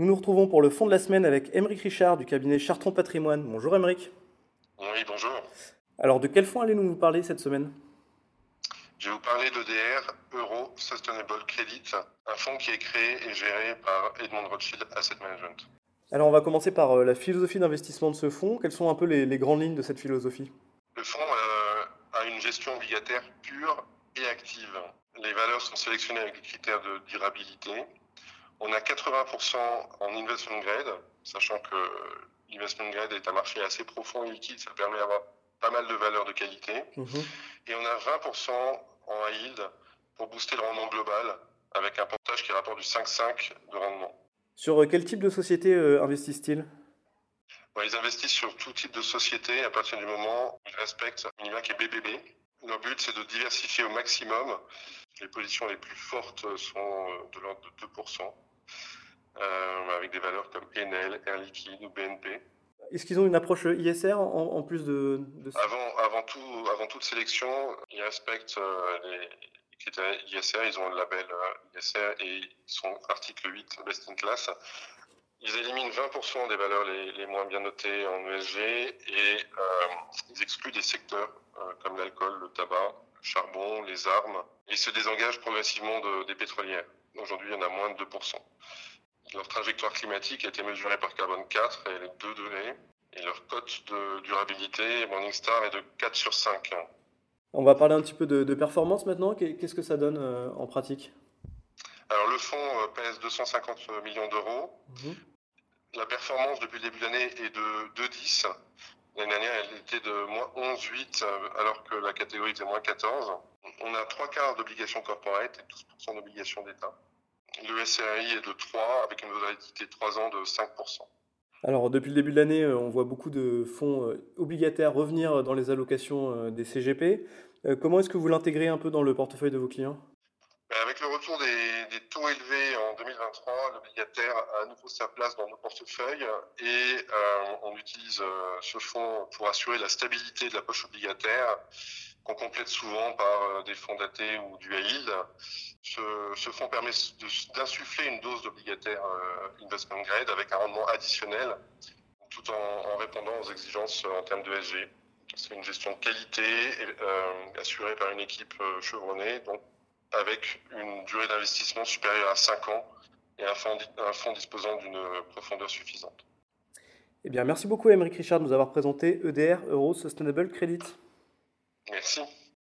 Nous nous retrouvons pour le fond de la semaine avec Émeric Richard du cabinet Chartron Patrimoine. Bonjour Émeric. Oui, bonjour. Alors de quel fonds allez-nous vous parler cette semaine? Je vais vous parler d'EDR, Euro Sustainable Credit, un fonds qui est créé et géré par Edmond Rothschild Asset Management. Alors on va commencer par euh, la philosophie d'investissement de ce fonds. Quelles sont un peu les, les grandes lignes de cette philosophie? Le fonds euh, a une gestion obligataire pure et active. Les valeurs sont sélectionnées avec des critères de durabilité. On a 80% en investment grade, sachant que l'investment grade est un marché assez profond et liquide, ça permet d'avoir pas mal de valeurs de qualité. Mhm. Et on a 20% en high yield pour booster le rendement global avec un portage qui rapporte du 5,5 de rendement. Sur euh, quel type de société euh, investissent-ils? Bon, ils investissent sur tout type de société à partir du moment où ils respectent un minima qui est BBB. Leur but, c'est de diversifier au maximum. Les positions les plus fortes sont euh, de l'ordre de 2%, euh, avec des valeurs comme Enel, Air Liquide ou BNP. Est-ce qu'ils ont une approche ISR en, en plus de, de ça? Avant, avant, tout, avant toute sélection, ils respectent euh, les critères ISR. Ils ont le label euh, ISR et ils sont article 8 Best in Class. Ils éliminent 20% des valeurs les, les, moins bien notées en ESG et euh, ils excluent des secteurs euh, comme l'alcool, le tabac, le charbon, les armes. Ils se désengagent progressivement de, des pétrolières. Aujourd'hui, il y en a moins de 2%. Leur trajectoire climatique a été mesurée par Carbone 4 et elle est 2 degrés. Et leur cote de durabilité, Morningstar, est de 4 sur 5. On va parler un petit peu de, de performance maintenant. Qu'est-ce que ça donne euh, en pratique? Alors le fonds euh, pèse 250 millions d'euros. Mhm. La performance depuis le début de l'année est de 2,10. L'année dernière, elle était de moins 11,8 euh, alors que la catégorie était moins 14. On a trois quarts d'obligations corporate et 12% d'obligations d'État. Le SRI est de 3 avec une validité de 3 ans de 5%. Alors depuis le début de l'année, euh, on voit beaucoup de fonds euh, obligataires revenir dans les allocations euh, des CGP. Euh, Comment est-ce que vous l'intégrez un peu dans le portefeuille de vos clients? Ben, Avec le retour des, des taux élevés en 2023, l'obligataire a à nouveau sa place dans nos portefeuilles et euh, on utilise euh, ce fonds pour assurer la stabilité de la poche obligataire qu'on complète souvent par euh, des fonds datés ou du yield. Ce, ce fonds permet d'insuffler une dose d'obligataire euh, investment grade avec un rendement additionnel tout en, répondant aux exigences euh, en termes de SG. C'est une gestion de qualité assurée par une équipe chevronnée, donc avec une durée d'investissement supérieure à 5 ans et un fonds, un fonds disposant d'une profondeur suffisante. Eh bien, merci beaucoup, Émeric Richard, de nous avoir présenté EDR Euro Sustainable Credit. Merci.